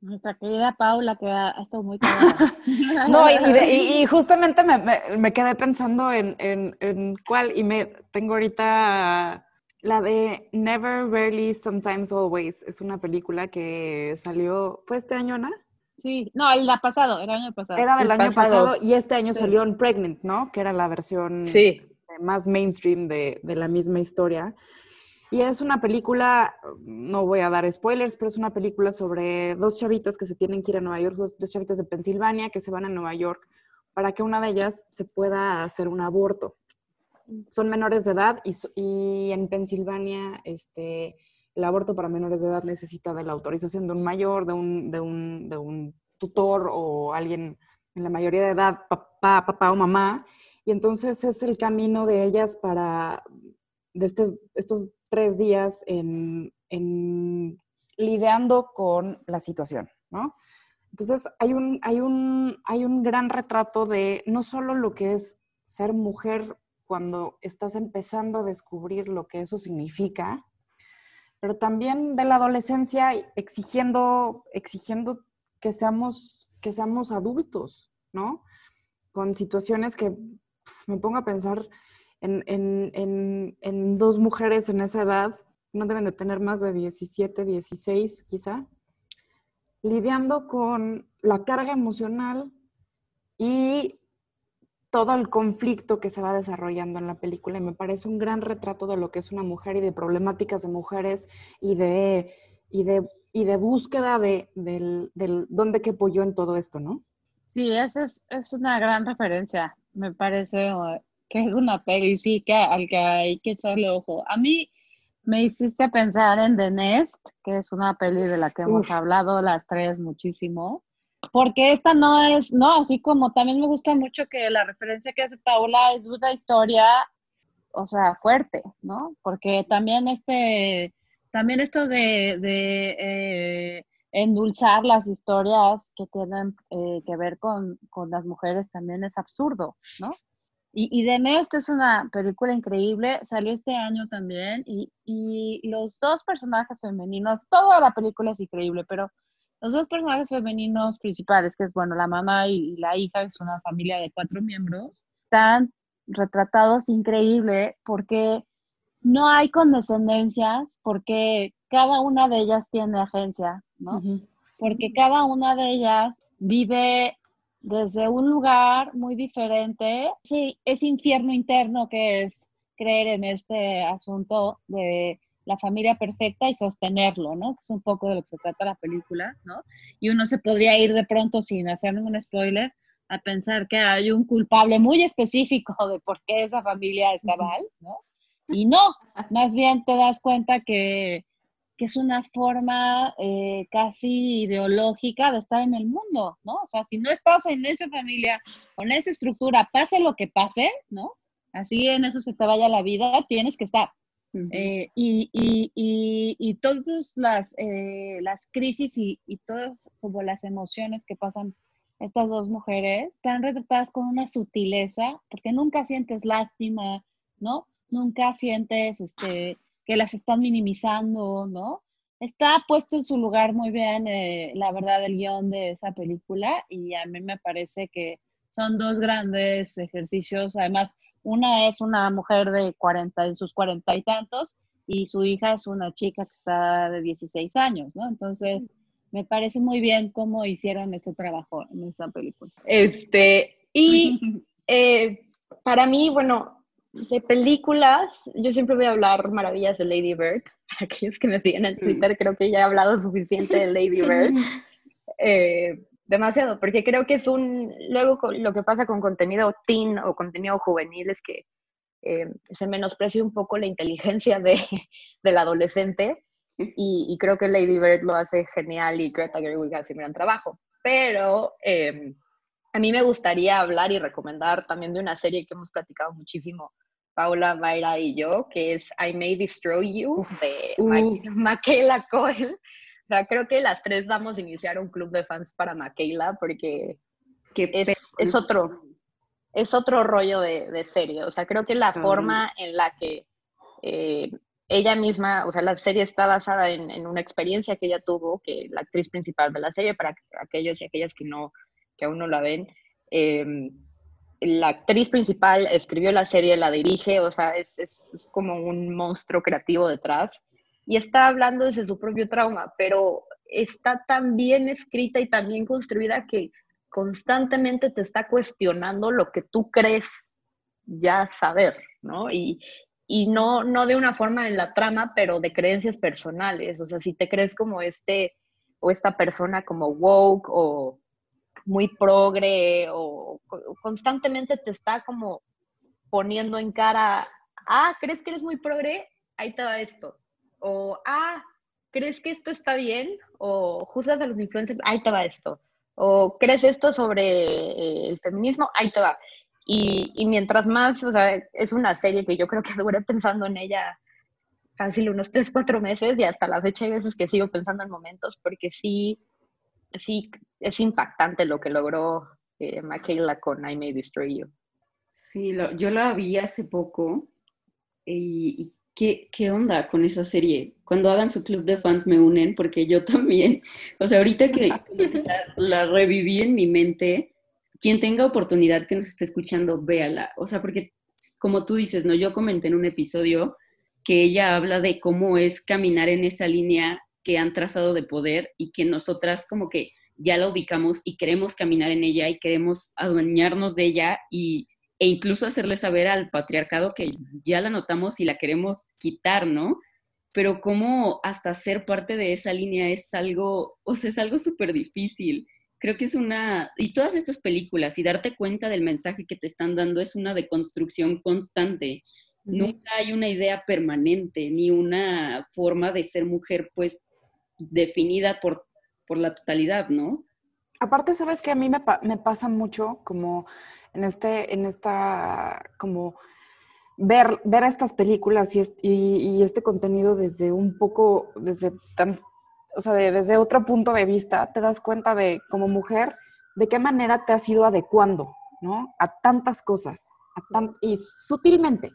Nuestra querida Paula, que ha, estado muy *laughs* *laughs* No, y, justamente me, quedé pensando en, en, cuál, y me tengo ahorita la de Never, Rarely, Sometimes, Always. Es una película que salió, ¿fue este año, Ana? Sí, no, el año pasado, el año pasado. Era del año pasado. y este año salió en Pregnant, ¿no? Que era la versión más mainstream de, de la misma historia. Y es una película, no voy a dar spoilers, pero es una película sobre dos chavitas que se tienen que ir a Nueva York, dos, chavitas de Pensilvania que se van a Nueva York para que una de ellas se pueda hacer un aborto. Son menores de edad y, y en Pensilvania este, el aborto para menores de edad necesita de la autorización de un mayor, de un, de un, de un tutor o alguien en la mayoría de edad, papá, papá o mamá. Y entonces es el camino de ellas para, de este, estos tres días en, lidiando con la situación, ¿no? Entonces hay un, hay, un, hay un gran retrato de no solo lo que es ser mujer cuando estás empezando a descubrir lo que eso significa, pero también de la adolescencia exigiendo, exigiendo que, seamos, que seamos adultos, ¿no? Con situaciones que me pongo a pensar, en, dos mujeres en esa edad, no deben de tener más de 17, 16 quizá, lidiando con la carga emocional y todo el conflicto que se va desarrollando en la película. Y me parece un gran retrato de lo que es una mujer y de problemáticas de mujeres y de, y de, y de búsqueda de, del, del dónde quepo yo en todo esto, ¿no? Sí, esa es, es una gran referencia, me parece que es una peli, sí, que al que hay que echarle ojo. A mí me hiciste pensar en The Nest, que es una peli de la que hemos hablado las tres muchísimo, porque esta no es, no, así como también me gusta mucho que la referencia que hace Paula es una historia, o sea, fuerte, ¿no? Porque también este, también esto de, de eh, endulzar las historias que tienen eh, que ver con, con las mujeres también es absurdo, ¿no? Y, y The Nest es una película increíble, salió este año también, y, y, los dos personajes femeninos, toda la película es increíble, pero los dos personajes femeninos principales, que es, bueno, la mamá y, la hija, es una familia de cuatro miembros, están retratados increíble porque no hay condescendencias, porque cada una de ellas tiene agencia, ¿no? Porque cada una de ellas vive desde un lugar muy diferente. Sí, es infierno interno que es creer en este asunto de la familia perfecta y sostenerlo, ¿no? Que es un poco de lo que se trata la película, ¿no? Y uno se podría ir de pronto sin hacer ningún spoiler a pensar que hay un culpable muy específico de por qué esa familia está mal, ¿no? Y no, más bien te das cuenta que que es una forma eh, casi ideológica de estar en el mundo, ¿no? O sea, si no estás en esa familia, con esa estructura, pase lo que pase, ¿no? Así en eso se te vaya la vida, tienes que estar. Eh, y, y, y, y, todas las, eh, las crisis y, y todas como las emociones que pasan estas dos mujeres están retratadas con una sutileza, porque nunca sientes lástima, ¿no? Nunca sientes este, que las están minimizando, ¿no? Está puesto en su lugar muy bien, eh, la verdad, el guion de esa película y a mí me parece que son dos grandes ejercicios. Además, una es una mujer de 40, en sus cuarenta y tantos, y su hija es una chica que está de 16 años, ¿no? Entonces, me parece muy bien cómo hicieron ese trabajo en esa película. Este, y *laughs* eh, para mí, bueno, de películas, yo siempre voy a hablar maravillas de Lady Bird. *laughs* Para aquellos que me siguen en Twitter, creo que ya he hablado suficiente de Lady *laughs* Bird. Eh, demasiado, porque creo que es un, luego lo que pasa con contenido teen o contenido juvenil es que eh, se menosprecia un poco la inteligencia de, *laughs* del adolescente y, creo que Lady Bird lo hace genial y Greta Gerwig hace un gran trabajo. Pero eh, a mí me gustaría hablar y recomendar también de una serie que hemos platicado muchísimo, Paula, Mayra y yo, que es I May Destroy You de Michaela Coel. O sea, creo que las tres vamos a iniciar un club de fans para Michaela porque es, es, otro, es otro rollo de, de, serie. O sea, creo que la forma en la que eh, ella misma, o sea, la serie está basada en, en, una experiencia que ella tuvo, que la actriz principal de la serie, para aquellos y aquellas que no que aún no la ven. Em, la actriz principal escribió la serie, la dirige, o sea, es, es, como un monstruo creativo detrás y está hablando desde su propio trauma, pero está tan bien escrita y tan bien construida que constantemente te está cuestionando lo que tú crees ya saber, ¿no? Y, y no, no de una forma en la trama, pero de creencias personales, o sea, si te crees como este o esta persona como woke o muy progre o constantemente te está como poniendo en cara, ah, ¿crees que eres muy progre? Ahí te va esto. O, ah, ¿crees que esto está bien? O juzgas a los influencers, ahí te va esto. O ¿crees esto sobre el feminismo? Ahí te va. Y, y, mientras más, o sea, es una serie que yo creo que duré pensando en ella fácil unos 3, 4 meses y hasta la fecha hay veces que sigo pensando en momentos porque sí, sí, es impactante lo que logró eh, Michaela con I May Destroy You. Sí, yo la vi hace poco y, ¿qué, ¿qué, onda con esa serie? Cuando hagan su club de fans me unen porque yo *laughs* también, o sea, ahorita que *laughs* la, reviví en mi mente, quien tenga oportunidad que nos esté escuchando, véala, o sea, porque como tú dices, ¿no? Yo comenté en un episodio que ella habla de cómo es caminar en esa línea que han trazado de poder y que nosotras como que ya la ubicamos y queremos caminar en ella y queremos adueñarnos de ella y, e incluso hacerle saber al patriarcado que ya la notamos y la queremos quitar, ¿no? Pero como hasta ser parte de esa línea es algo, o sea, es algo súper difícil. Creo que es una, y todas estas películas y darte cuenta del mensaje que te están dando es una deconstrucción constante. Nunca hay una idea permanente ni una forma de ser mujer pues definida por, por la totalidad, ¿no? Aparte, sabes que a mí me, pasa mucho como en este, en esta, como ver, ver estas películas y, este contenido desde un poco, desde tan, o sea, desde otro punto de vista, te das cuenta de, como mujer, de qué manera te has ido adecuando, ¿no? A tantas cosas, y sutilmente,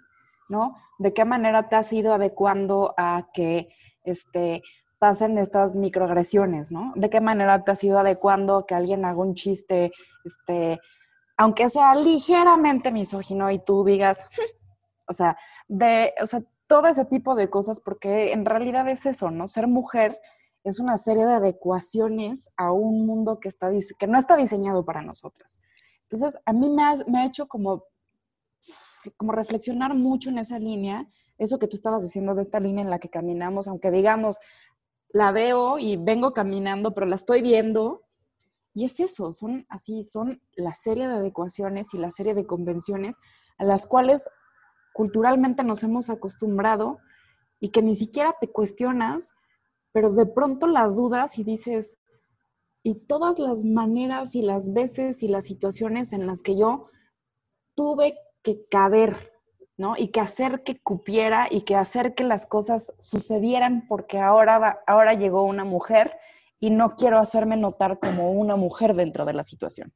¿no? De qué manera te has ido adecuando a que, este, pasen estas microagresiones, ¿no? ¿De qué manera te has ido adecuando que alguien haga un chiste, este, aunque sea ligeramente misógino y tú digas, o sea, de, o sea, todo ese tipo de cosas, porque en realidad es eso, ¿no? Ser mujer es una serie de adecuaciones a un mundo que, está, que no está diseñado para nosotras. Entonces, a mí me ha, me ha hecho como, como reflexionar mucho en esa línea, eso que tú estabas diciendo de esta línea en la que caminamos, aunque digamos, la veo y vengo caminando, pero la estoy viendo. Y es eso, son así, son la serie de adecuaciones y la serie de convenciones a las cuales culturalmente nos hemos acostumbrado y que ni siquiera te cuestionas, pero de pronto las dudas y dices, y todas las maneras y las veces y las situaciones en las que yo tuve que caber ¿no? Y que hacer que cupiera y que hacer que las cosas sucedieran porque ahora, ahora llegó una mujer y no quiero hacerme notar como una mujer dentro de la situación.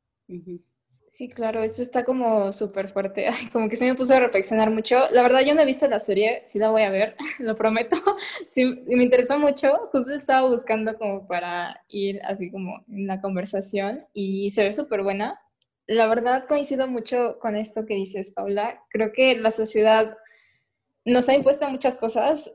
Sí, claro, esto está como súper fuerte, *laughs* como que se me puso a reflexionar mucho. La verdad yo no he visto la serie, sí la voy a ver, *laughs* lo prometo. *laughs* Sí, me interesó mucho, justo estaba buscando como para ir así como en la conversación y se ve súper buena la verdad coincido mucho con esto que dices, Paula. Creo que la sociedad nos ha impuesto muchas cosas,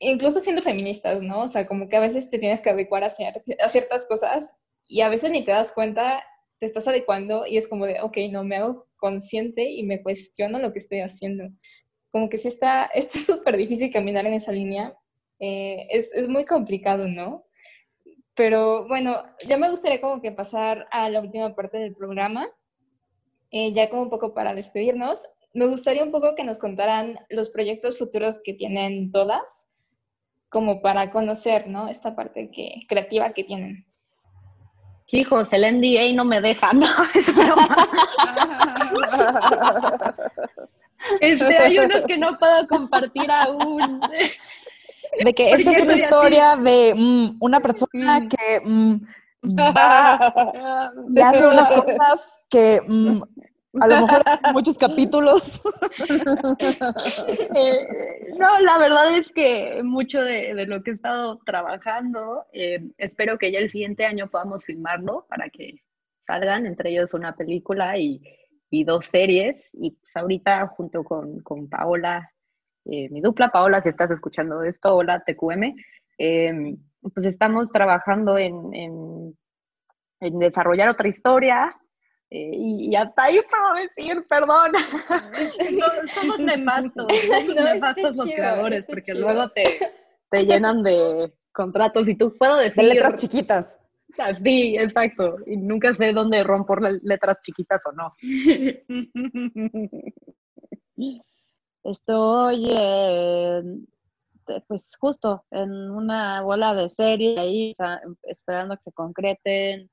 incluso siendo feministas, ¿no? O sea, como que a veces te tienes que adecuar a, ciertas cosas y a veces ni te das cuenta, te estás adecuando y es como de, ok, no me hago consciente y me cuestiono lo que estoy haciendo. Como que si está, *laughs* es súper difícil caminar en esa línea, eh, es, es muy complicado, ¿no? Pero bueno, ya me gustaría como que pasar a la última parte del programa, eh, ya como un poco para despedirnos. Me gustaría un poco que nos contaran los proyectos futuros que tienen todas, como para conocer, ¿no? Esta parte que, creativa que tienen. Hijos, el NDA no me deja, no, *laughs* es broma. *laughs* este, hay unos que no puedo compartir aún. De que *laughs* esta es una historia de mm, una persona mm. que mm, va *laughs* y hace unas cosas que a lo mejor muchos capítulos. *laughs* Eh, no, la verdad es que mucho de, lo que he estado trabajando, eh, espero que ya el siguiente año podamos filmarlo para que salgan, entre ellos una película y, dos series. Y pues ahorita junto con, con Paola, eh, mi dupla, Paola, si estás escuchando esto, hola TQM, pues estamos trabajando en, en desarrollar otra historia eh, y, hasta ahí puedo decir, perdón. *laughs* *laughs* somos nefastos, *laughs* somos nefastos los creadores, porque luego te, te, llenan de contratos y tú puedo decir. De letras chiquitas. Sí, exacto. Y nunca sé dónde rompo letras chiquitas o no. Estoy, pues justo en una bola de serie ahí, esperando que se concreten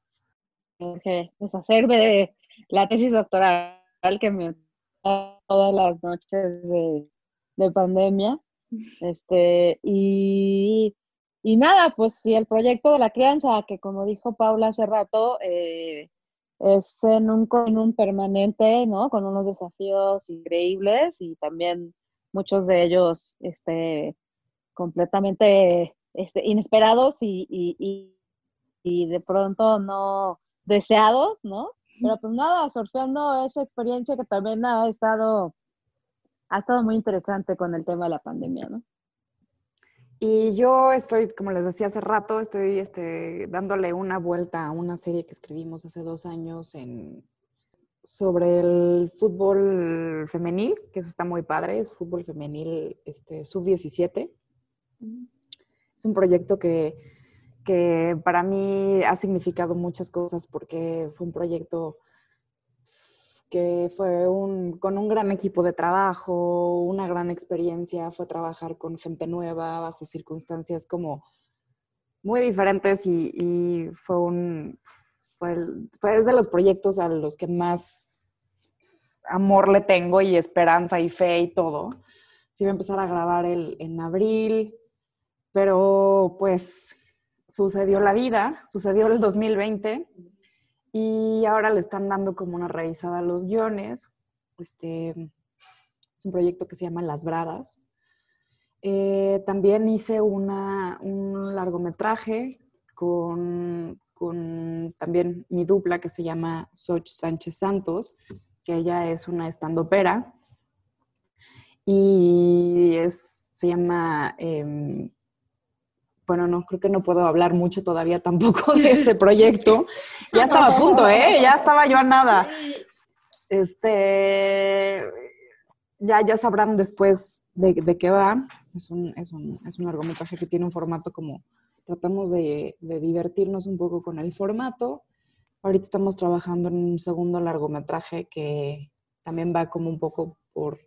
que deshacerme de la tesis doctoral que me todas las noches de, pandemia. Este, y, nada, pues si el proyecto de la crianza, que como dijo Paula hace rato, eh, es en un, un permanente, ¿no? Con unos desafíos increíbles y también muchos de ellos este, completamente este, inesperados y, y, y de pronto no, deseados, ¿no? Pero pues nada, surfeando esa experiencia que también ha estado, ha estado muy interesante con el tema de la pandemia, ¿no? Y yo estoy, como les decía hace rato, estoy este, dándole una vuelta a una serie que escribimos hace dos años en, sobre el fútbol femenil, que eso está muy padre, es fútbol femenil este, sub-17. Es un proyecto que que para mí ha significado muchas cosas porque fue un proyecto que fue un, con un gran equipo de trabajo, una gran experiencia, fue trabajar con gente nueva, bajo circunstancias como muy diferentes y, fue un, fue, fue de los proyectos a los que más amor le tengo y esperanza y fe y todo. Sí iba a empezar a grabar el, en abril, pero pues sucedió la vida, sucedió el 2020 y ahora le están dando como una revisada a los guiones. Este, es un proyecto que se llama Las Bradas. Eh, también hice una, un largometraje con, con, también mi dupla que se llama Soch Sánchez Santos, que ella es una estandopera y es, se llama em, bueno, no, creo que no puedo hablar mucho todavía tampoco de *laughs* ese proyecto. Ya estaba a punto, ¿eh? Ya estaba yo a nada. Este, ya, ya sabrán después de, qué va. Es un, es, un, es un, largometraje que tiene un formato como, tratamos de, de divertirnos un poco con el formato. Ahorita estamos trabajando en un segundo largometraje que también va como un poco por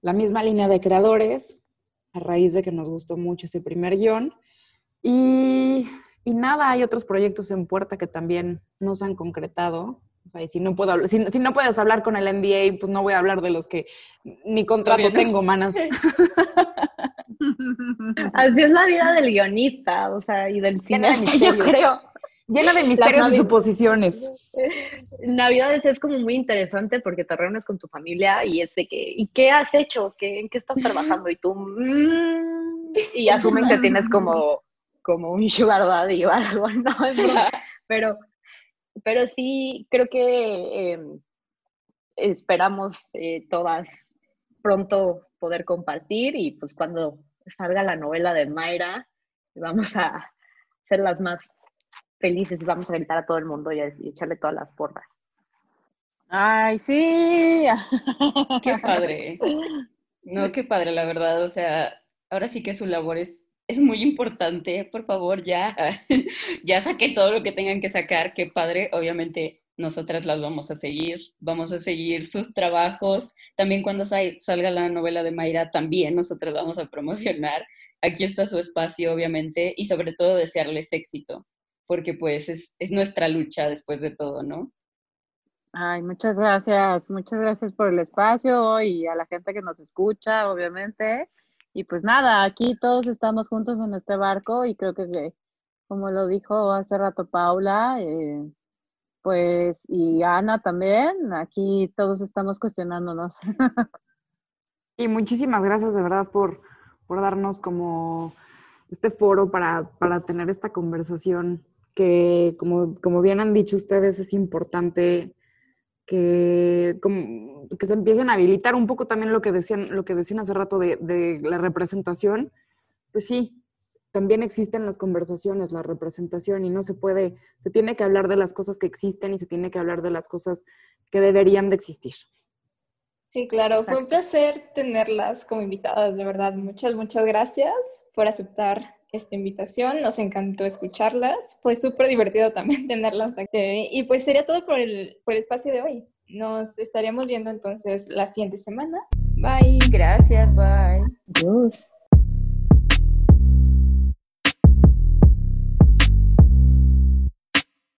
la misma línea de creadores, a raíz de que nos gustó mucho ese primer guion. Y, y nada, hay otros proyectos en puerta que también no se han concretado. O sea, y si no, puedo, si, si no puedes hablar con el NBA, pues no voy a hablar de los que ni contrato tengo, manas. *laughs* Así es la vida del guionista, o sea, y del cine, yo creo. Llena de misterios y suposiciones. *laughs* Navidades es como muy interesante porque te reúnes con tu familia y es de que, ¿y qué has hecho? ¿Qué, ¿En qué estás trabajando? Y tú, mm", y *laughs* asumen que tienes como, como un sugar daddy o algo, *laughs* ¿no? Pero, pero sí, creo que em, esperamos eh, todas pronto poder compartir y pues cuando salga la novela de Mayra, vamos a ser las más felices y vamos a gritar a todo el mundo y, echarle todas las porras. Ay, sí. *laughs* Qué padre. No, qué padre, la verdad. O sea, ahora sí que su labor es, es muy importante. Por favor, ya, *laughs* ya saqué todo lo que tengan que sacar. Qué padre. Obviamente, nosotras las vamos a seguir. Vamos a seguir sus trabajos. También cuando salga la novela de Mayra, también nosotras vamos a promocionar. Aquí está su espacio, obviamente, y sobre todo desearles éxito, porque pues es, es nuestra lucha después de todo, ¿no? Ay, muchas gracias, muchas gracias por el espacio y a la gente que nos escucha, obviamente. Y pues nada, aquí todos estamos juntos en este barco y creo que, como lo dijo hace rato Paula, eh, pues y Ana también, aquí todos estamos cuestionándonos. *laughs* Y muchísimas gracias de verdad por, por darnos como este foro para, para tener esta conversación que, como, como bien han dicho ustedes, es importante que, que se empiecen a habilitar un poco también lo que decían, lo que decían hace rato de, de la representación. Pues sí, también existen las conversaciones, la representación, y no se puede, se tiene que hablar de las cosas que existen y se tiene que hablar de las cosas que deberían de existir. Sí, claro, fue un placer tenerlas como invitadas, de verdad. Muchas, muchas gracias por aceptar esta invitación, nos encantó escucharlas, fue súper divertido también *laughs* tenerlas aquí. Y pues sería todo por el, por el espacio de hoy. Nos estaríamos viendo entonces la siguiente semana. Bye. Gracias, bye. Adiós.